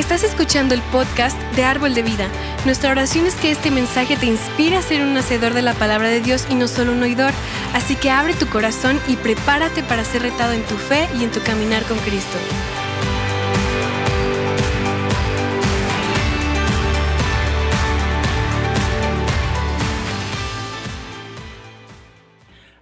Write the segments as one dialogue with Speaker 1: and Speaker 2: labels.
Speaker 1: Estás escuchando el podcast de Árbol de Vida. Nuestra oración es que este mensaje te inspire a ser un hacedor de la palabra de Dios y no solo un oidor. Así que abre tu corazón y prepárate para ser retado en tu fe y en tu caminar con Cristo.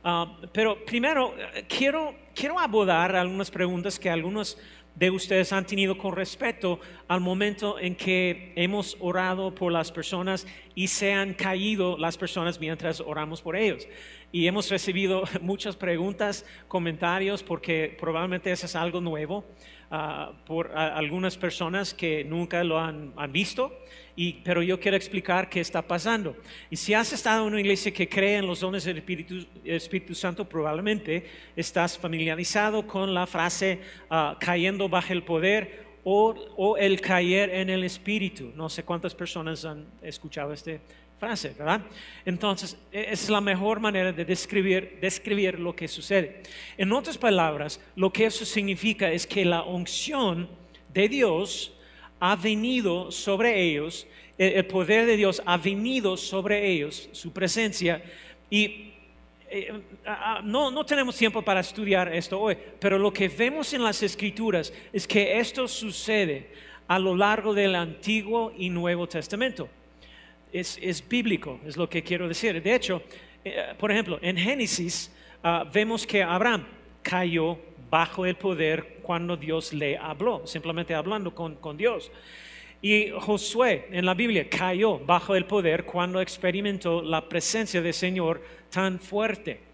Speaker 2: Ah, pero primero, eh, quiero, quiero abordar algunas preguntas que algunos de ustedes han tenido con respecto al momento en que hemos orado por las personas y se han caído las personas mientras oramos por ellos. Y hemos recibido muchas preguntas, comentarios, porque probablemente eso es algo nuevo uh, por algunas personas que nunca lo han visto. Y, pero yo quiero explicar qué está pasando. Y si has estado en una iglesia que cree en los dones del Espíritu, Espíritu Santo, probablemente estás familiarizado con la frase uh, cayendo bajo el poder o, o, el caer en el Espíritu. No sé cuántas personas han escuchado este frase, ¿verdad? Entonces, e, es la mejor manera de describir, describir lo que sucede. En otras palabras, lo que eso significa es que la unción de Dios ha venido sobre ellos, el poder de Dios ha venido sobre ellos, su presencia, y eh, no, no tenemos tiempo para estudiar esto hoy, pero lo que vemos en las escrituras es que esto sucede a lo largo del Antiguo y Nuevo Testamento. Es, es bíblico, es lo que quiero decir. De hecho, eh, por ejemplo, en Génesis uh, vemos que Abraham cayó bajo el poder cuando Dios le habló, simplemente hablando con, con Dios. Y Josué en la Biblia cayó bajo el poder cuando experimentó la presencia del Señor tan fuerte.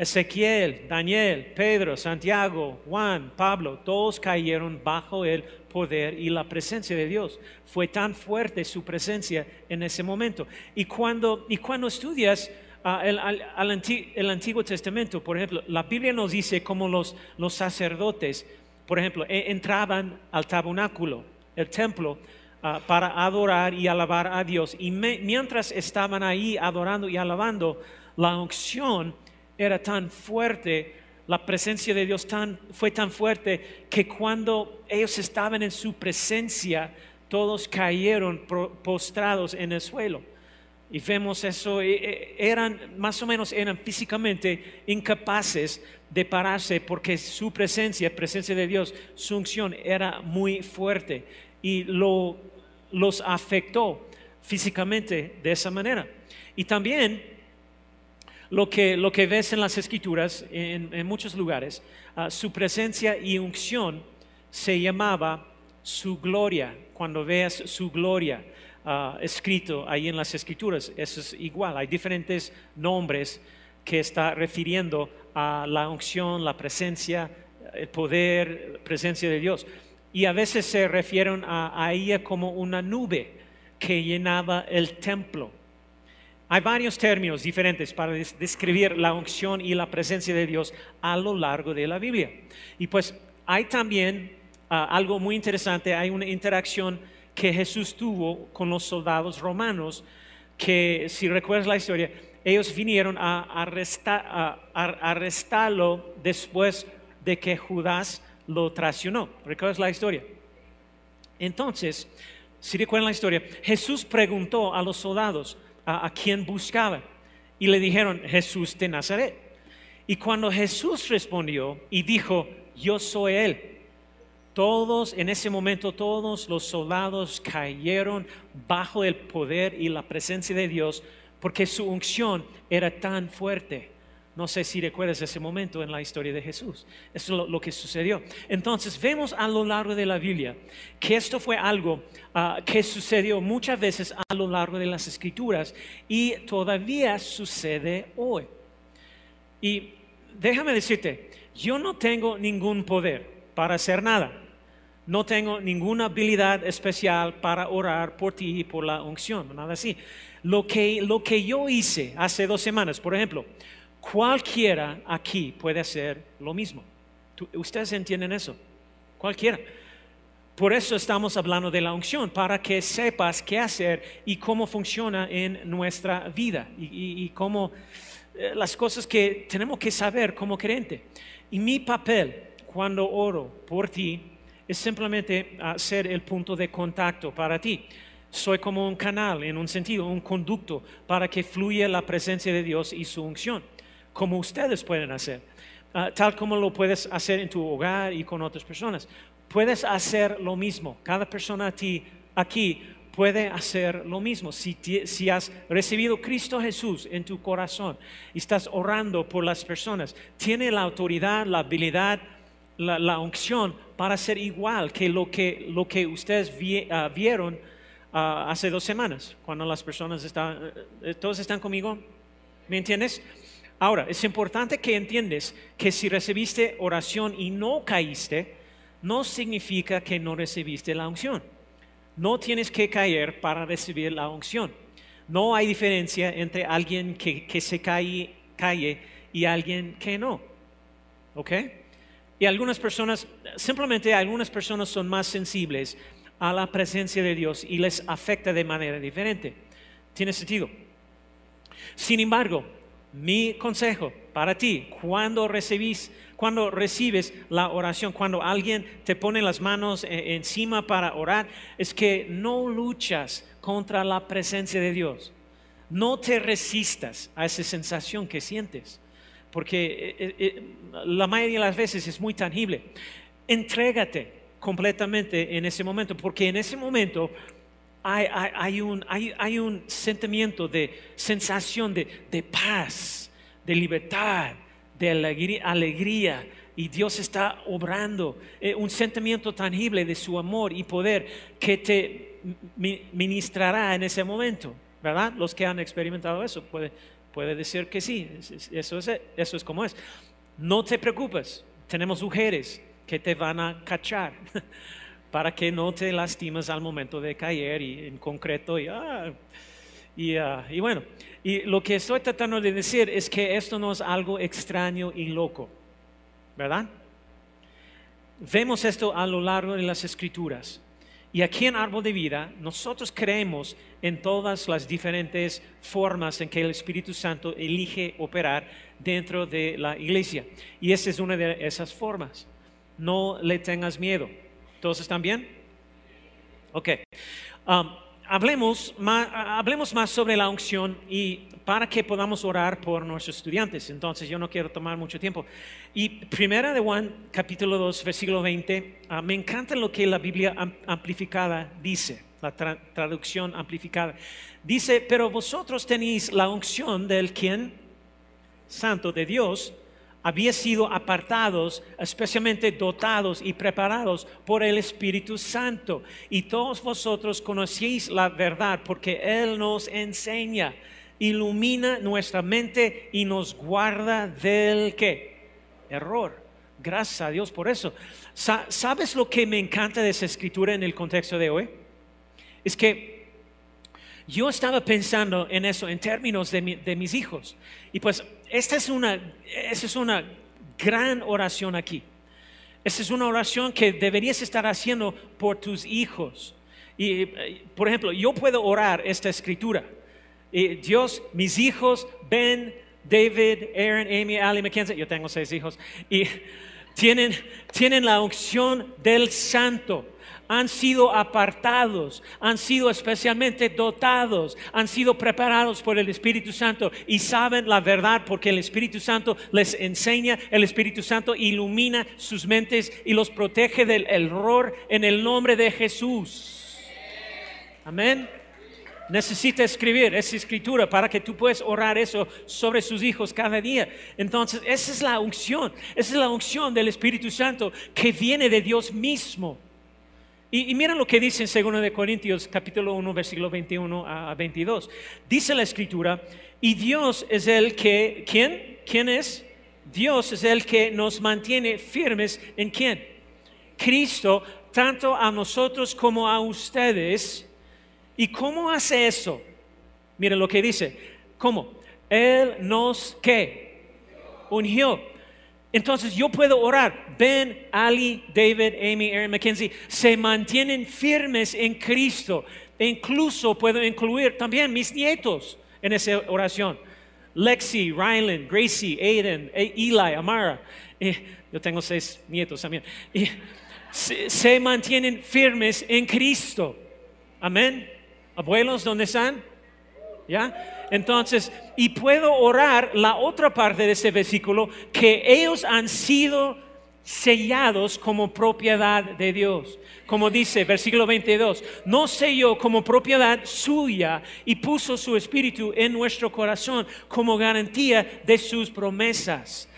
Speaker 2: Ezequiel, Daniel, Pedro, Santiago, Juan, Pablo, todos cayeron bajo el poder y la presencia de Dios. Fue tan fuerte su presencia en ese momento. Y cuando, y cuando estudias uh, el, el, Antiguo Testamento, por ejemplo, la Biblia nos dice cómo los, los sacerdotes, por ejemplo, e, entraban al tabernáculo, el templo, uh, para adorar y alabar a Dios. Y mientras estaban ahí adorando y alabando, la unción era tan fuerte, la presencia de Dios tan, fue tan fuerte que cuando ellos estaban en su presencia, todos cayeron postrados en el suelo. Y vemos eso, e, e, eran más o menos, eran físicamente incapaces de pararse porque su presencia, presencia de Dios, su unción era muy fuerte y lo, los afectó físicamente de esa manera. Y también lo que, lo que ves en las escrituras, en, muchos lugares, uh, su presencia y unción se llamaba su gloria. Cuando veas su gloria uh, escrito ahí en las escrituras, eso es igual. Hay diferentes nombres que está refiriendo a la unción, la presencia, el poder, presencia de Dios. Y a veces se refieren a, a ella como una nube que llenaba el templo. Hay varios términos diferentes para describir la unción y la presencia de Dios a lo largo de la Biblia. Y pues hay también uh, algo muy interesante, hay una interacción que Jesús tuvo con los soldados romanos, que si recuerdas la historia, ellos vinieron a, arrestar, a, a arrestarlo después de que Judas lo traicionó. ¿Recuerdas la historia? Entonces, si recuerdan la historia, Jesús preguntó a los soldados, a, a quien buscaban. Y le dijeron, Jesús de Nazaret. Y cuando Jesús respondió y dijo, yo soy Él, todos, en ese momento, todos los soldados cayeron bajo el poder y la presencia de Dios porque su unción era tan fuerte. No sé si recuerdas ese momento en la historia de Jesús. Eso es lo, que sucedió. Entonces vemos a lo largo de la Biblia que esto fue algo uh, que sucedió muchas veces a lo largo de las escrituras y todavía sucede hoy. Y déjame decirte, yo no tengo ningún poder para hacer nada. No tengo ninguna habilidad especial para orar por ti y por la unción, nada así. Lo que, lo que yo hice hace dos semanas, por ejemplo, Cualquiera aquí puede hacer lo mismo. ¿Ustedes entienden eso? Cualquiera. Por eso estamos hablando de la unción, para que sepas qué hacer y cómo funciona en nuestra vida y, cómo eh, las cosas que tenemos que saber como creyente. Y mi papel cuando oro por ti es simplemente ah, ser el punto de contacto para ti. Soy como un canal, en un sentido, un conducto para que fluya la presencia de Dios y su unción, como ustedes pueden hacer, ah, tal como lo puedes hacer en tu hogar y con otras personas. Puedes hacer lo mismo. Cada persona aquí, puede hacer lo mismo. Si, si, has recibido Cristo Jesús en tu corazón y estás orando por las personas, tiene la autoridad, la habilidad, la, unción para ser igual que lo que, lo que ustedes ah, vieron ah, hace dos semanas, cuando las personas están, eh, todos están conmigo, ¿me entiendes? Ahora, es importante que entiendes que si recibiste oración y no caíste, no significa que no recibiste la unción. No tienes que caer para recibir la unción. No hay diferencia entre alguien que, que se cae, cae y alguien que no. ¿Ok? Y algunas personas, simplemente algunas personas son más sensibles a la presencia de Dios y les afecta de manera diferente. ¿Tiene sentido? Sin embargo, mi consejo para ti, cuando recibís, cuando recibes la oración, cuando alguien te pone las manos e-, encima para orar, es que no luchas contra la presencia de Dios. No te resistas a esa sensación que sientes porque eh, eh, eh, la mayoría de las veces es muy tangible. Entrégate completamente en ese momento, porque en ese momento hay, un, sentimiento de sensación de, paz, de libertad, de alegría, y Dios está obrando un sentimiento tangible de su amor y poder que te ministrará en ese momento, ¿verdad? Los que han experimentado eso pueden Puede decir que sí, eso es, eso es como es. No te preocupes, tenemos mujeres que te van a cachar para que no te lastimes al momento de caer y en concreto y, ah, ah, y, bueno, y lo que estoy tratando de decir es que esto no es algo extraño y loco, ¿verdad? Vemos esto a lo largo de las escrituras. Y aquí en Árbol de Vida nosotros creemos en todas las diferentes formas en que el Espíritu Santo elige operar dentro de la iglesia. Y esa es una de esas formas. No le tengas miedo. ¿Todos están bien? Ok. Um, hablemos, más, sobre la unción y para que podamos orar por nuestros estudiantes. Entonces, yo no quiero tomar mucho tiempo. Y primera de Juan, capítulo 2, versículo 20, ah, me encanta lo que la Biblia amplificada dice, la traducción amplificada. Dice, pero vosotros tenéis la unción del quien, santo de Dios, había sido apartados, especialmente dotados y preparados por el Espíritu Santo. Y todos vosotros conocéis la verdad porque Él nos enseña, ilumina nuestra mente y nos guarda del qué? Error. Gracias a Dios por eso. ¿Sabes lo que me encanta de esa escritura en el contexto de hoy? Es que yo estaba pensando en eso en términos de mis hijos. Y pues esta es una, es una gran oración aquí. Esta es una oración que deberías estar haciendo por tus hijos. Y, por ejemplo, yo puedo orar esta escritura. Y Dios, mis hijos, Ben, David, Aaron, Amy, Ali, Mackenzie, yo tengo seis hijos, y tienen, tienen la unción del santo han sido apartados, han sido especialmente dotados, han sido preparados por el Espíritu Santo y saben la verdad porque el Espíritu Santo les enseña, el Espíritu Santo ilumina sus mentes y los protege del error en el nombre de Jesús. Amén. Necesita escribir esa escritura para que tú puedas orar eso sobre sus hijos cada día. Entonces, esa es la unción, esa es la unción del Espíritu Santo que viene de Dios mismo. Y, miren lo que dice en 2 de Corintios capítulo 1 versículo 21 a 22. Dice la escritura, y Dios es el que, ¿quién? ¿Quién es? Dios es el que nos mantiene firmes en quién? Cristo, tanto a nosotros como a ustedes. ¿Y cómo hace eso? Miren lo que dice. ¿Cómo? Él nos que ungió entonces yo puedo orar. Ben, Ali, David, Amy, Aaron, Mackenzie se mantienen firmes en Cristo. E incluso puedo incluir también mis nietos en esa oración. Lexi, Rylan, Gracie, Aiden, e, Eli, Amara. Y yo tengo seis nietos también. Y se, se mantienen firmes en Cristo. Amén. Abuelos, ¿dónde están? ¿Ya? Entonces, y puedo orar la otra parte de ese versículo, que ellos han sido sellados como propiedad de Dios. Como dice versículo 22, no selló como propiedad suya y puso su espíritu en nuestro corazón como garantía de sus promesas.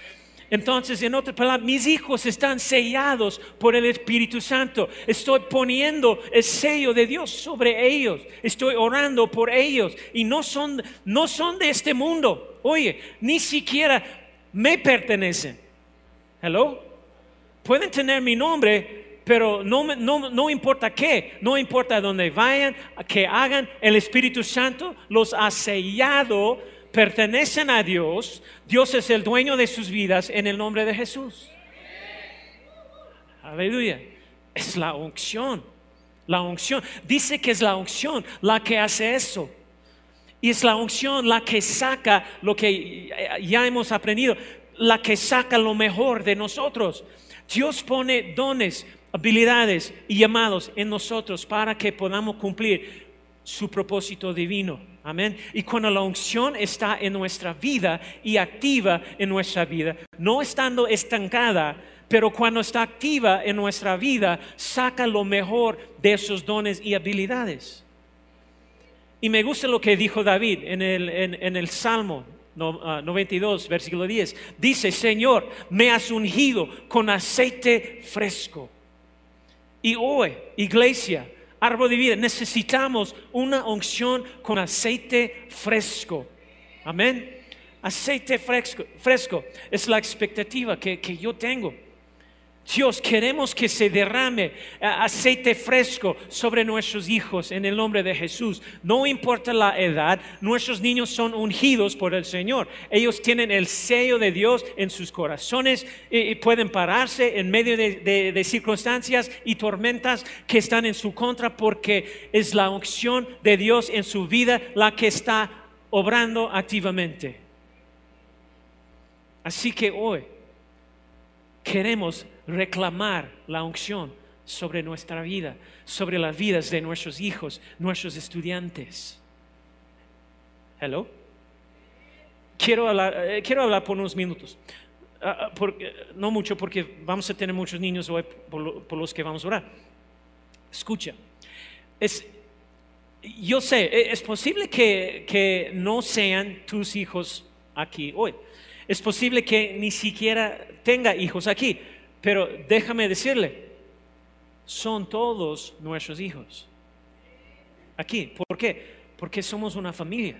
Speaker 2: Entonces, en otras palabras, mis hijos están sellados por el Espíritu Santo. Estoy poniendo el sello de Dios sobre ellos. Estoy orando por ellos. Y no son, no son de este mundo. Oye, ni siquiera me pertenecen. Hello. Pueden tener mi nombre, pero no, no, no, importa qué, no importa dónde vayan, que hagan, el Espíritu Santo los ha sellado pertenecen a Dios, Dios es el dueño de sus vidas en el nombre de Jesús. Aleluya. Es la unción. La unción. Dice que es la unción la que hace eso. Y es la unción la que saca lo que ya hemos aprendido, la que saca lo mejor de nosotros. Dios pone dones, habilidades y llamados en nosotros para que podamos cumplir su propósito divino. Amén. Y cuando la unción está en nuestra vida y activa en nuestra vida, no estando estancada, pero cuando está activa en nuestra vida, saca lo mejor de esos dones y habilidades. Y me gusta lo que dijo David en el, Salmo 92, ah, versículo 10. Dice, Señor, me has ungido con aceite fresco. Y hoy, iglesia, árbol de vida, necesitamos una unción con aceite fresco. Amén. Aceite fresco, fresco es la expectativa que, que yo tengo. Dios, queremos que se derrame eh, aceite fresco sobre nuestros hijos en el nombre de Jesús. No importa la edad, nuestros niños son ungidos por el Señor. Ellos tienen el sello de Dios en sus corazones y, pueden pararse en medio de, circunstancias y tormentas que están en su contra porque es la unción de Dios en su vida la que está obrando activamente. Así que hoy queremos reclamar la unción sobre nuestra vida, sobre las vidas de nuestros hijos, nuestros estudiantes. Hello. Quiero hablar, eh, quiero hablar por unos minutos. Ah, no mucho porque vamos a tener muchos niños hoy por, los que vamos a orar. Escucha, es, yo sé, e, es posible que, que no sean tus hijos aquí hoy. Es posible que ni siquiera tenga hijos aquí. Pero déjame decirle, son todos nuestros hijos. Aquí, ¿por qué? Porque somos una familia.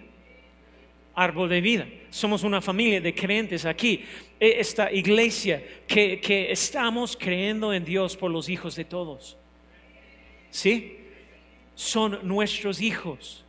Speaker 2: Árbol de vida. Somos una familia de creyentes aquí. E, esta iglesia que, que estamos creyendo en Dios por los hijos de todos. ¿Sí? Son nuestros hijos.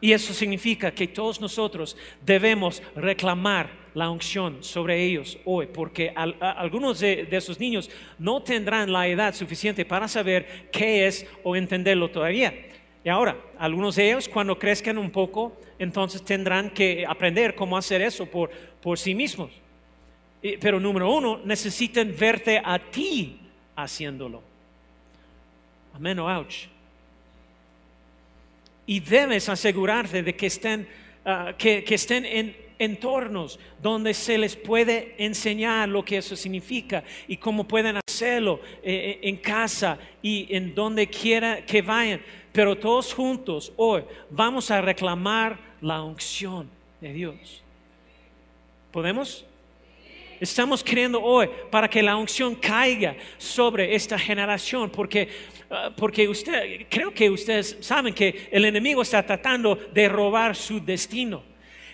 Speaker 2: Y eso significa que todos nosotros debemos reclamar la unción sobre ellos hoy, porque algunos de, esos niños no tendrán la edad suficiente para saber qué es o entenderlo todavía. Y ahora, algunos de ellos cuando crezcan un poco, entonces tendrán que aprender cómo hacer eso por, por sí mismos. Pero número uno, necesitan verte a ti haciéndolo. Amén ouch y debes asegurarte de que estén, ah, que, estén en entornos donde se les puede enseñar lo que eso significa y cómo pueden hacerlo eh, eh, en casa y en donde quiera que vayan. Pero todos juntos hoy vamos a reclamar la unción de Dios. ¿Podemos? Estamos creyendo hoy para que la unción caiga sobre esta generación, porque Ah, porque usted, creo que ustedes saben que el enemigo está tratando de robar su destino.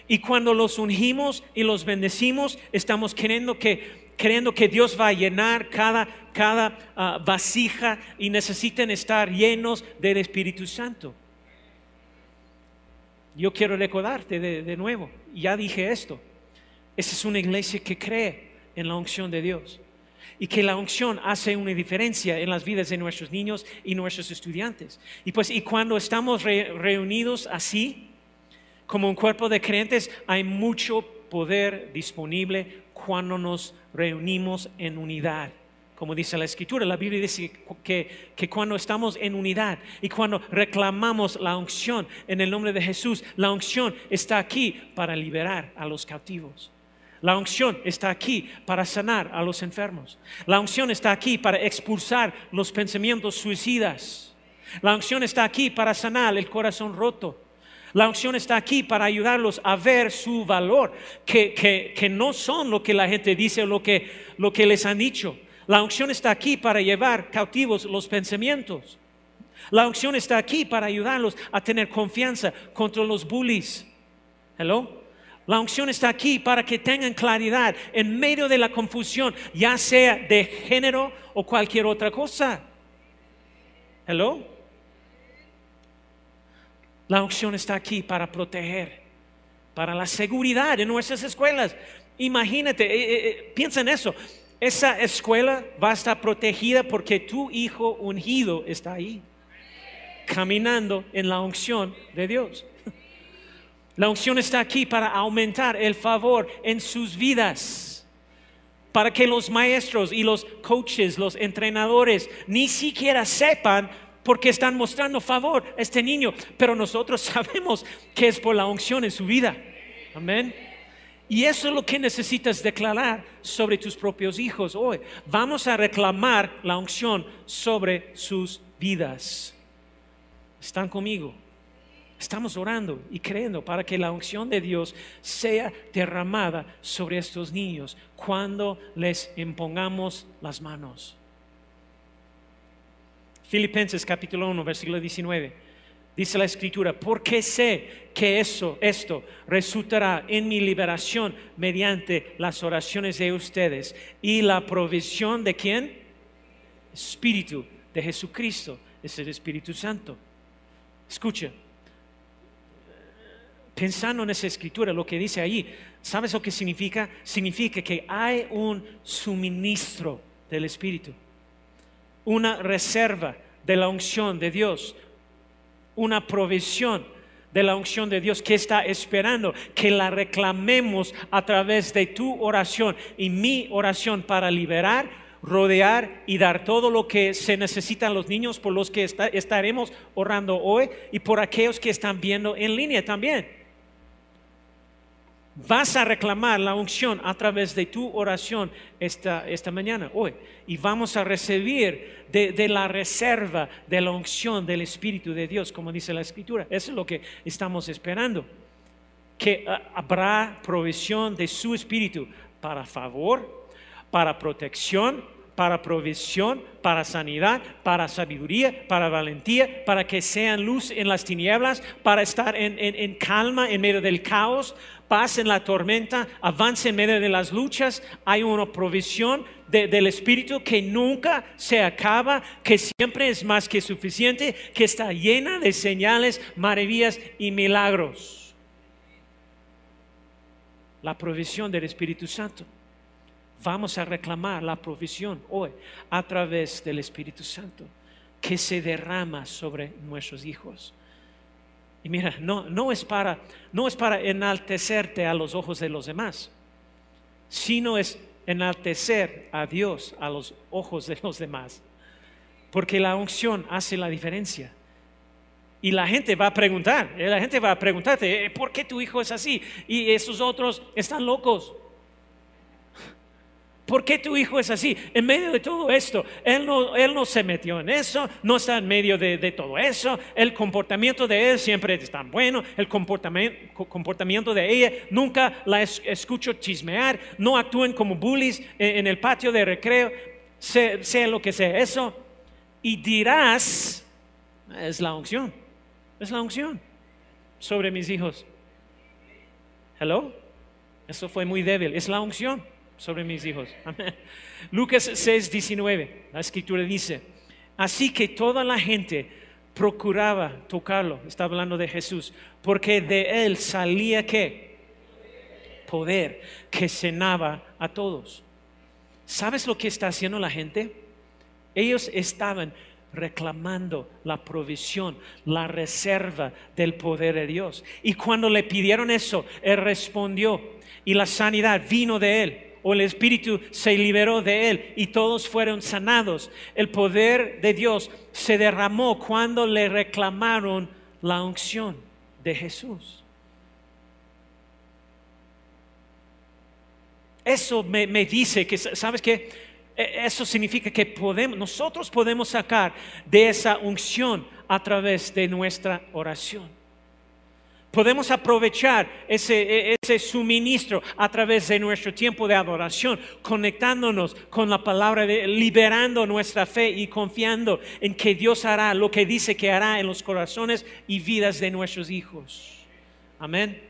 Speaker 2: Y cuando los ungimos y los bendecimos, estamos creyendo que, creyendo que Dios va a llenar cada, cada ah, vasija y necesitan estar llenos del Espíritu Santo. Yo quiero recordarte de, de nuevo, ya dije esto, esa es una iglesia que cree en la unción de Dios y que la unción hace una diferencia en las vidas de nuestros niños y nuestros estudiantes. Y pues, y cuando estamos reunidos así, como un cuerpo de creyentes, hay mucho poder disponible cuando nos reunimos en unidad. Como dice la escritura, la Biblia dice que, que, cuando estamos en unidad y cuando reclamamos la unción en el nombre de Jesús, la unción está aquí para liberar a los cautivos. La unción está aquí para sanar a los enfermos. La unción está aquí para expulsar los pensamientos suicidas. La unción está aquí para sanar el corazón roto. La unción está aquí para ayudarlos a ver su valor, que, no son lo que la gente dice o lo que, lo que les han dicho. La unción está aquí para llevar cautivos los pensamientos. La unción está aquí para ayudarlos a tener confianza contra los bullies. Hello. La unción está aquí para que tengan claridad en medio de la confusión, ya sea de género o cualquier otra cosa. Hello. La unción está aquí para proteger, para la seguridad en nuestras escuelas. Imagínate, eh, eh, eh, piensa en eso. Esa escuela va a estar protegida porque tu hijo ungido está ahí, caminando en la unción de Dios. La unción está aquí para aumentar el favor en sus vidas, para que los maestros y los coaches, los entrenadores, ni siquiera sepan porque están mostrando favor a este niño, pero nosotros sabemos que es por la unción en su vida. Amén. Y eso es lo que necesitas declarar sobre tus propios hijos hoy. Vamos a reclamar la unción sobre sus vidas. ¿Están conmigo? Estamos orando y creyendo para que la unción de Dios sea derramada sobre estos niños cuando les impongamos las manos. Filipenses capítulo 1, versículo 19. Dice la escritura, porque sé que eso, esto resultará en mi liberación mediante las oraciones de ustedes y la provisión de quién? Espíritu de Jesucristo, es el Espíritu Santo. Escucha, pensando en esa escritura, lo que dice ahí, ¿sabes lo que significa? Significa que hay un suministro del Espíritu una reserva de la unción de Dios, una provisión de la unción de Dios que está esperando que la reclamemos a través de tu oración y mi oración para liberar, rodear y dar todo lo que se necesitan los niños por los que estaremos orando hoy y por aquellos que están viendo en línea también. Vas a reclamar la unción a través de tu oración esta, esta mañana, hoy. Y vamos a recibir de, la reserva de la unción del Espíritu de Dios, como dice la Escritura. Eso es lo que estamos esperando. Que ah, habrá provisión de su Espíritu para favor, para protección, para provisión, para sanidad, para sabiduría, para valentía, para que sean luz en las tinieblas, para estar en, en calma en medio del caos, paz en la tormenta, avance en medio de las luchas, hay una provisión del Espíritu que nunca se acaba, que siempre es más que suficiente, que está llena de señales, maravillas y milagros. La provisión del Espíritu Santo. Vamos a reclamar la provisión hoy a través del Espíritu Santo que se derrama sobre nuestros hijos. Y mira, no, no, es para, no es para enaltecerte a los ojos de los demás, sino es enaltecer a Dios a los ojos de los demás. Porque la unción hace la diferencia. Y la gente va a preguntar, eh, la gente va a preguntarte, eh, ¿por qué tu hijo es así? Y esos otros están locos. ¿Por qué tu hijo es así? En medio de todo esto, él no, él no se metió en eso, no está en medio de, todo eso, el comportamiento de él siempre es tan bueno, el comportamiento, comportamiento de ella, nunca la escucho chismear, no actúen como bullies en, el patio de recreo, sea, lo que sea eso, y dirás, es la unción, es la unción sobre mis hijos. Hello, eso fue muy débil, es la unción sobre mis hijos. Lucas 6, 19, la escritura dice, así que toda la gente procuraba tocarlo, está hablando de Jesús, porque de él salía qué? Poder que cenaba a todos. ¿Sabes lo que está haciendo la gente? Ellos estaban reclamando la provisión, la reserva del poder de Dios. Y cuando le pidieron eso, Él respondió y la sanidad vino de Él o el espíritu se liberó de él y todos fueron sanados. El poder de Dios se derramó cuando le reclamaron la unción de Jesús. Eso me, dice que, ¿sabes qué? E, eso significa que podemos, nosotros podemos sacar de esa unción a través de nuestra oración. Podemos aprovechar ese, ese, suministro a través de nuestro tiempo de adoración, conectándonos con la palabra, de, liberando nuestra fe y confiando en que Dios hará lo que dice que hará en los corazones y vidas de nuestros hijos. Amén.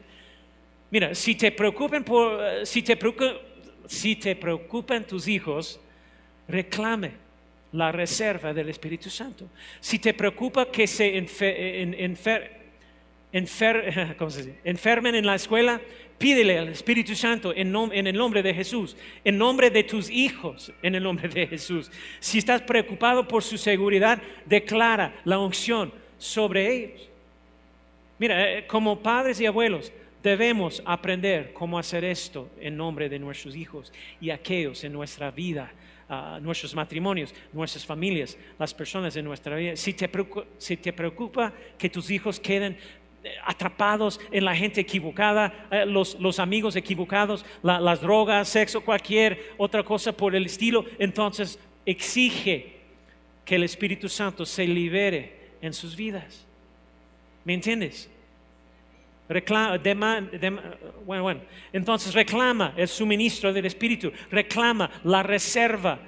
Speaker 2: Mira, si te preocupen por, si te si te preocupan tus hijos, reclame la reserva del Espíritu Santo. Si te preocupa que se enfer, enfermen en la escuela, pídele al Espíritu Santo en, el nombre de Jesús, en nombre de tus hijos, en el nombre de Jesús. Si estás preocupado por su seguridad, declara la unción sobre ellos. Mira, eh, como padres y abuelos, debemos aprender cómo hacer esto en nombre de nuestros hijos y aquellos en nuestra vida. Uh, nuestros matrimonios, nuestras familias, las personas en nuestra vida. Si te, preocupa, si te preocupa que tus hijos queden atrapados en la gente equivocada, eh, los, amigos equivocados, las drogas, sexo, cualquier otra cosa por el estilo, entonces exige que el Espíritu Santo se libere en sus vidas. ¿Me entiendes? Reclama, bueno, bueno. Entonces reclama el suministro del Espíritu, reclama la reserva,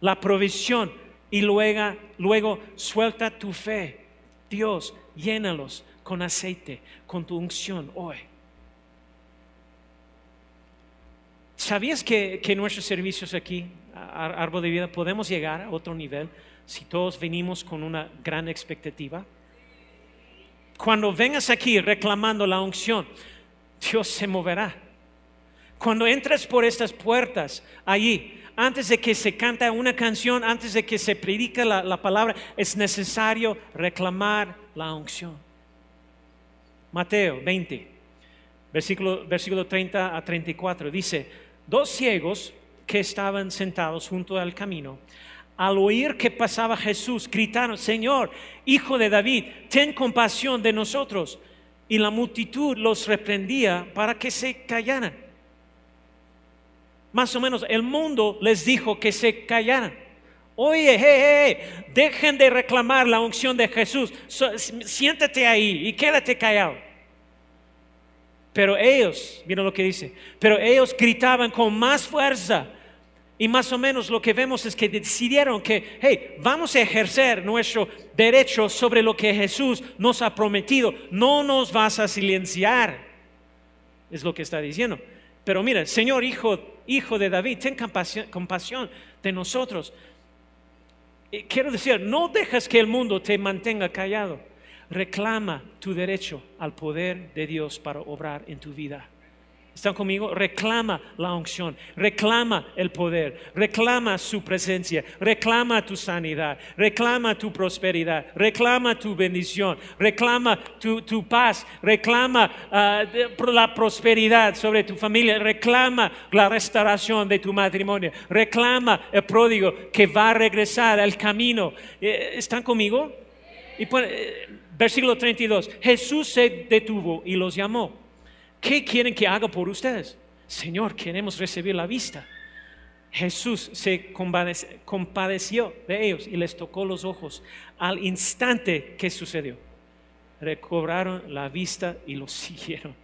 Speaker 2: la provisión y luego, luego suelta tu fe. Dios, llénalos con aceite, con tu unción hoy. ¿Sabías que, nuestros servicios aquí, Árbol de Vida, podemos llegar a otro nivel si todos venimos con una gran expectativa? Cuando vengas aquí reclamando la unción, Dios se moverá. Cuando entres por estas puertas allí, antes de que se canta una canción, antes de que se predica la palabra, es necesario reclamar la unción. Mateo 20, versículo, versículo 30 a 34, dice, dos ciegos que estaban sentados junto al camino, al oír que pasaba Jesús, gritaron, Señor, Hijo de David, ten compasión de nosotros. Y la multitud los reprendía para que se callaran. Más o menos, el mundo les dijo que se callaran. Oye, dejen de reclamar la unción de Jesús. siéntate ahí y quédate callado. Pero ellos, mira lo que dice, pero ellos gritaban con más fuerza. Y más o menos lo que vemos es que decidieron que, hey, vamos a ejercer nuestro derecho sobre lo que Jesús nos ha prometido. No nos vas a silenciar. Es lo que está diciendo. Pero mira, Señor Hijo, Hijo de David, ten compasión, compasión de nosotros. Quiero decir, no dejas que el mundo te mantenga callado. Reclama tu derecho al poder de Dios para obrar en tu vida. ¿Están conmigo? Reclama la unción, reclama el poder, reclama su presencia, reclama tu sanidad, reclama tu prosperidad, reclama tu bendición, reclama tu, paz, reclama ah, la prosperidad sobre tu familia, reclama la restauración de tu matrimonio, reclama el pródigo que va a regresar al camino. Eh, ¿Están conmigo? Y eh, versículo 32, Jesús se detuvo y los llamó. ¿Qué quieren que haga por ustedes? Señor, queremos recibir la vista. Jesús se compadeció de ellos y les tocó los ojos. Al instante que sucedió, recobraron la vista y los siguieron.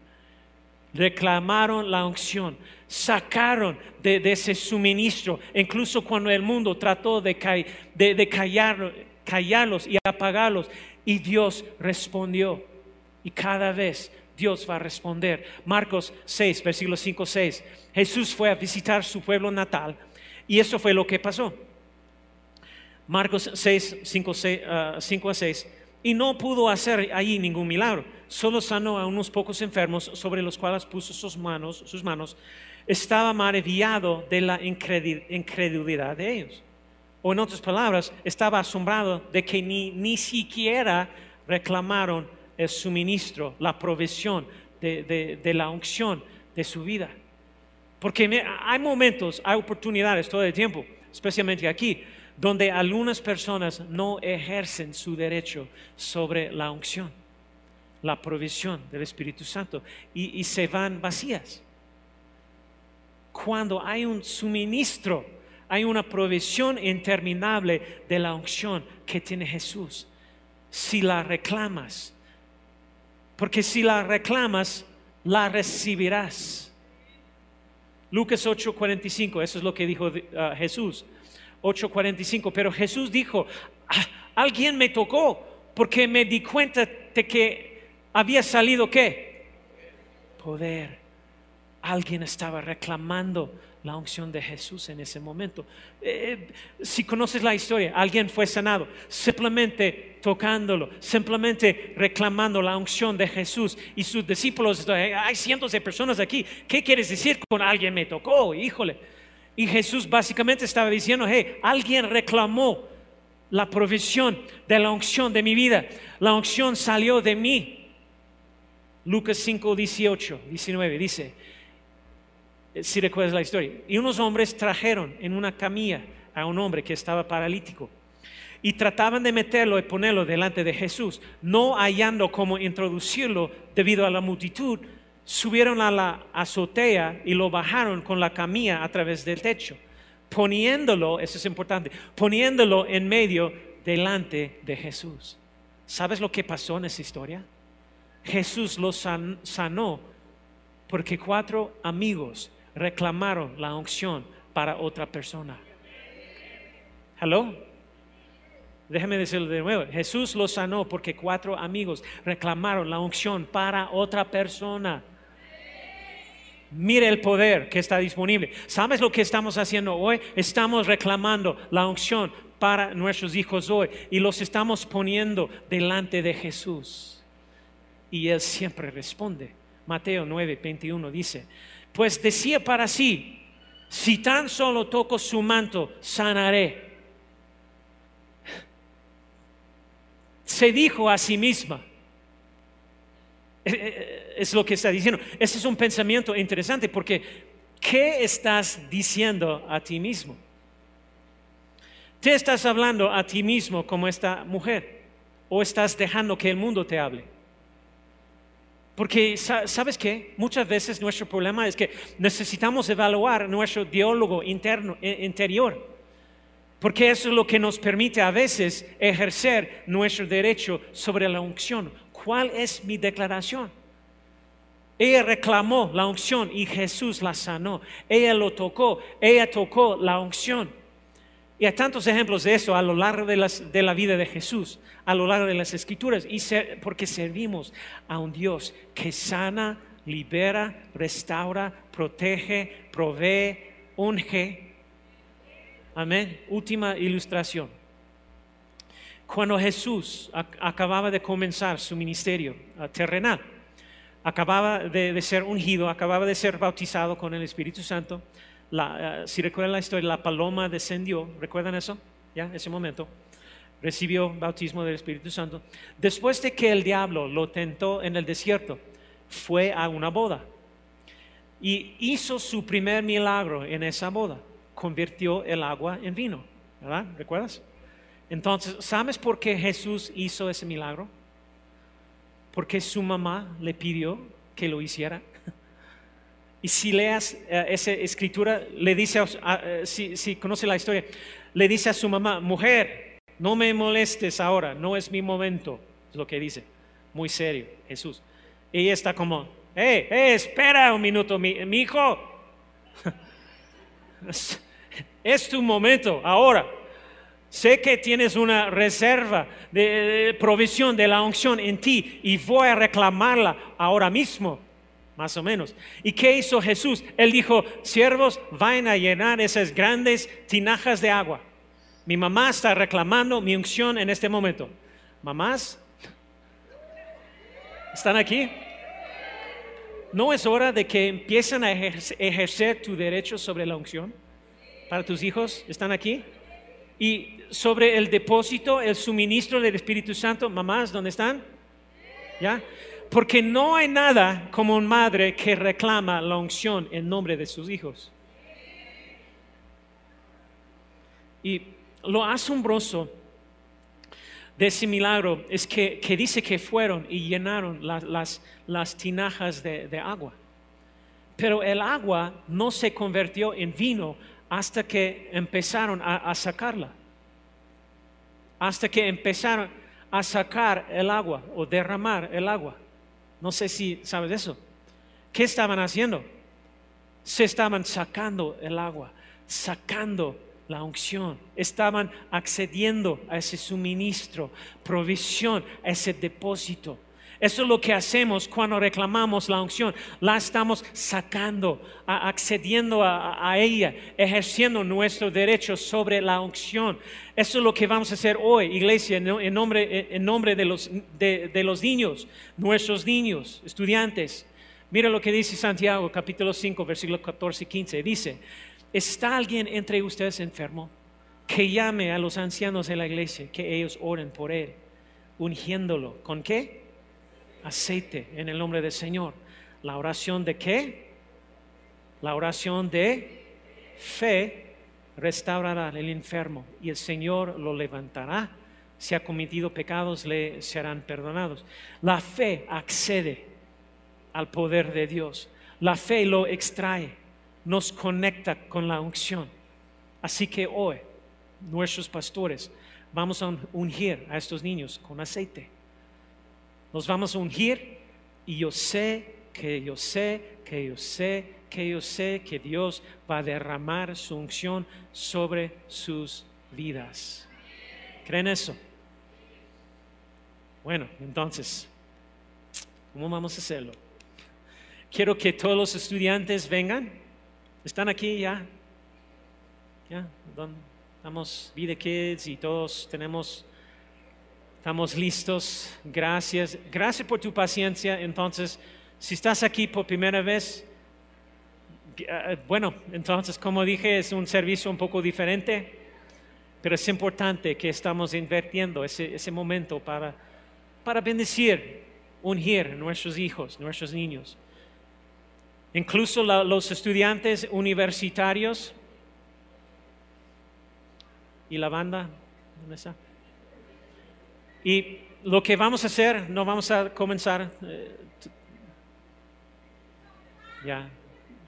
Speaker 2: Reclamaron la unción, sacaron de, ese suministro, incluso cuando el mundo trató de, callarlos y apagarlos, y Dios respondió. Y cada vez Dios va a responder. Marcos 6, versículo 5, 6. Jesús fue a visitar su pueblo natal y eso fue lo que pasó. Marcos 6, 5, 5 a 6. Y no pudo hacer allí ningún milagro. Solo sanó a unos pocos enfermos sobre los cuales puso sus manos. Sus manos. Estaba maravillado de la incredulidad de ellos. O en otras palabras, estaba asombrado de que ni, ni siquiera reclamaron el suministro, la provisión de, la unción de su vida. Porque hay momentos, hay oportunidades todo el tiempo, especialmente aquí, donde algunas personas no ejercen su derecho sobre la unción, la provisión del Espíritu Santo y, y se van vacías. Cuando hay un suministro, hay una provisión interminable de la unción que tiene Jesús, si la reclamas, porque si la reclamas, la recibirás. Lucas 8:45, eso es lo que dijo uh, Jesús. 8:45, pero Jesús dijo, "Ah, alguien me tocó porque me di cuenta de que había salido qué? Poder. Alguien estaba reclamando la unción de Jesús en ese momento. Eh, si conoces la historia, alguien fue sanado simplemente tocándolo, simplemente reclamando la unción de Jesús y sus discípulos. eh, Hay cientos de personas aquí. ¿Qué quieres decir con alguien me tocó? Híjole. Y Jesús básicamente estaba diciendo, hey, alguien reclamó la provisión de la unción de mi vida. La unción salió de mí. Lucas 5, 18, 19 dice, si recuerdas la historia, y unos hombres trajeron en una camilla a un hombre que estaba paralítico y trataban de meterlo y ponerlo delante de Jesús, no hallando cómo introducirlo debido a la multitud, subieron a la azotea y lo bajaron con la camilla a través del techo, poniéndolo, eso es importante, poniéndolo en medio delante de Jesús. ¿Sabes lo que pasó en esa historia? Jesús lo san- sanó porque cuatro amigos reclamaron la unción para otra persona. ¿Hello? Déjame decirlo de nuevo. Jesús lo sanó porque cuatro amigos reclamaron la unción para otra persona. Mire el poder que está disponible. ¿Sabes lo que estamos haciendo hoy? Estamos reclamando la unción para nuestros hijos hoy y los estamos poniendo delante de Jesús. Y Él siempre responde. Mateo 9, 21 dice, pues decía para sí, si tan solo toco su manto, sanaré. Se dijo a sí misma. Eh, eh, Es lo que está diciendo. Ese es un pensamiento interesante porque ¿qué estás diciendo a ti mismo? ¿Te estás hablando a ti mismo como esta mujer? ¿O estás dejando que el mundo te hable? Porque, sa- ¿sabes qué? Muchas veces nuestro problema es que necesitamos evaluar nuestro diálogo interno, eh, interior. Porque eso es lo que nos permite a veces ejercer nuestro derecho sobre la unción. ¿Cuál es mi declaración? Ella reclamó la unción y Jesús la sanó. Ella lo tocó, ella tocó la unción. Y hay tantos ejemplos de eso a lo largo de, las- de la vida de Jesús, a lo largo de las escrituras, y ser- porque servimos a un Dios que sana, libera, restaura, protege, provee, unge. Amén. Última ilustración. Cuando Jesús ac- acababa de comenzar su ministerio ah, terrenal, acababa de ser ungido, acababa de ser bautizado con el Espíritu Santo. La, eh, si recuerdan la historia, la paloma descendió, ¿recuerdan eso? ¿Ya? Ese momento. Recibió bautismo del Espíritu Santo. Después de que el diablo lo tentó en el desierto, fue a una boda y hizo su primer milagro en esa boda. Convirtió el agua en vino. ¿Recuerdas? Entonces, ¿sabes por qué Jesús hizo ese milagro? Porque su mamá le pidió que lo hiciera. Y si leas eh, esa escritura, le dice, a- eh, si, si conoce la historia, le dice a su mamá, mujer, no me molestes ahora, no es mi momento, es lo que dice, muy serio, Jesús. Ella está como, hey, hey, espera un minuto, mi, mi hijo, es, es tu momento ahora. Sé que tienes una reserva de, de provisión de la unción en ti y voy a reclamarla ahora mismo, más o menos. ¿Y qué hizo Jesús? Él dijo, siervos, vayan a llenar esas grandes tinajas de agua. Mi mamá está reclamando mi unción en este momento. Mamás, ¿están aquí? ¿No es hora de que empiecen a ejer- ejercer tu derecho sobre la unción para tus hijos? ¿Están aquí? Y sobre el depósito, el suministro del Espíritu Santo, mamás, ¿dónde están? ¿Ya? Porque no hay nada como una madre que reclama la unción en nombre de sus hijos. Y lo asombroso de ese milagro es que, dice que fueron y llenaron las, tinajas de, agua. Pero el agua no se convirtió en vino hasta que empezaron a sacarla. Hasta que empezaron a sacar el agua o derramar el agua. No sé si sabes eso. ¿Qué estaban haciendo? Se estaban sacando el agua, sacando la unción. Estaban accediendo a ese suministro, provisión, a ese depósito. Eso es lo que hacemos cuando reclamamos la unción. La estamos sacando, accediendo a, ella, ejerciendo nuestro derecho sobre la unción. Eso es lo que vamos a hacer hoy, iglesia, en nombre, en nombre de, los, de, los niños, nuestros niños, estudiantes. Mira lo que dice Santiago, capítulo 5, versículos 14 y 15. Dice, ¿está alguien entre ustedes enfermo? Que llame a los ancianos de la iglesia, que ellos oren por él, ungiéndolo. ¿Con qué? Aceite en el nombre del Señor. La oración de qué? La oración de fe restaurará el enfermo y el Señor lo levantará. Si ha cometido pecados, le serán perdonados. La fe accede al poder de Dios. La fe lo extrae, nos conecta con la unción. Así que hoy, nuestros pastores, vamos a ungir a estos niños con aceite nos vamos a ungir y yo sé que yo sé que yo sé que yo sé que Dios va a derramar su unción sobre sus vidas. ¿Creen eso? Bueno, entonces, ¿cómo vamos a hacerlo? Quiero que todos los estudiantes vengan. ¿Están aquí ya? ¿Ya? Estamos Vida Kids y todos tenemos Estamos listos. Gracias. Gracias por tu paciencia. Entonces, si estás aquí por primera vez, eh, bueno, entonces, como dije, es un servicio un poco diferente, pero es importante que estamos invirtiendo ese, ese momento para, para bendecir, ungir nuestros hijos, nuestros niños. Incluso los estudiantes universitarios y la banda, ¿dónde está? Y lo que vamos a hacer, no vamos a comenzar. Eh, ya,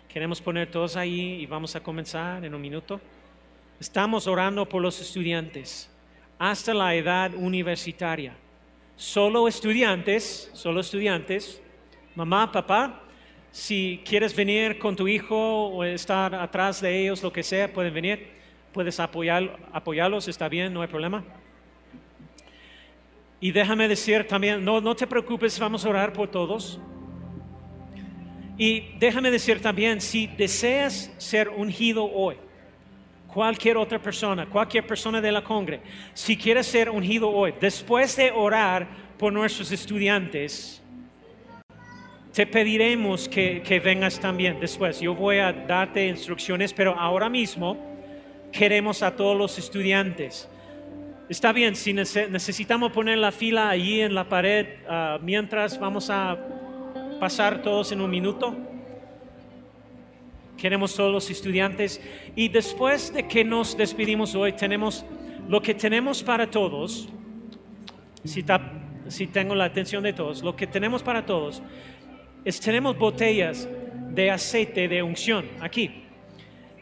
Speaker 2: queremos poner todos ahí y vamos a comenzar en un minuto. Estamos orando por los estudiantes hasta la edad universitaria. Solo estudiantes, solo estudiantes, mamá, papá, si quieres venir con tu hijo o estar atrás de ellos, lo que sea, pueden venir, puedes apoyar, apoyarlos, está bien, no hay problema. Y déjame decir también, no, no te preocupes, vamos a orar por todos. Y déjame decir también, si deseas ser ungido hoy, cualquier otra persona, cualquier persona de la congre, si quieres ser ungido hoy, después de orar por nuestros estudiantes, te pediremos que, que vengas también después. Yo voy a darte instrucciones, pero ahora mismo queremos a todos los estudiantes Está bien, si necesitamos poner la fila allí en la pared ah, mientras vamos a pasar todos en un minuto. Queremos todos los estudiantes. Y después de que nos despedimos hoy, tenemos lo que tenemos para todos. Si, si tengo la atención de todos, lo que tenemos para todos es tenemos botellas de aceite de unción aquí.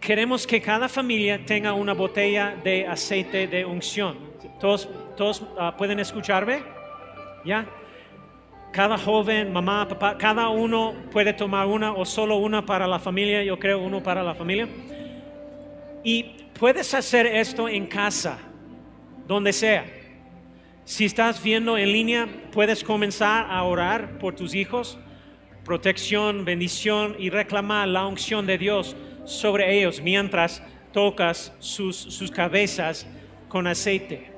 Speaker 2: Queremos que cada familia tenga una botella de aceite de unción. ¿Todos, todos ah, pueden escucharme? ¿Ya? Cada joven, mamá, papá, cada uno puede tomar una o solo una para la familia, yo creo uno para la familia. Y puedes hacer esto en casa, donde sea. Si estás viendo en línea, puedes comenzar a orar por tus hijos, protección, bendición y reclamar la unción de Dios sobre ellos mientras tocas sus, sus cabezas con aceite.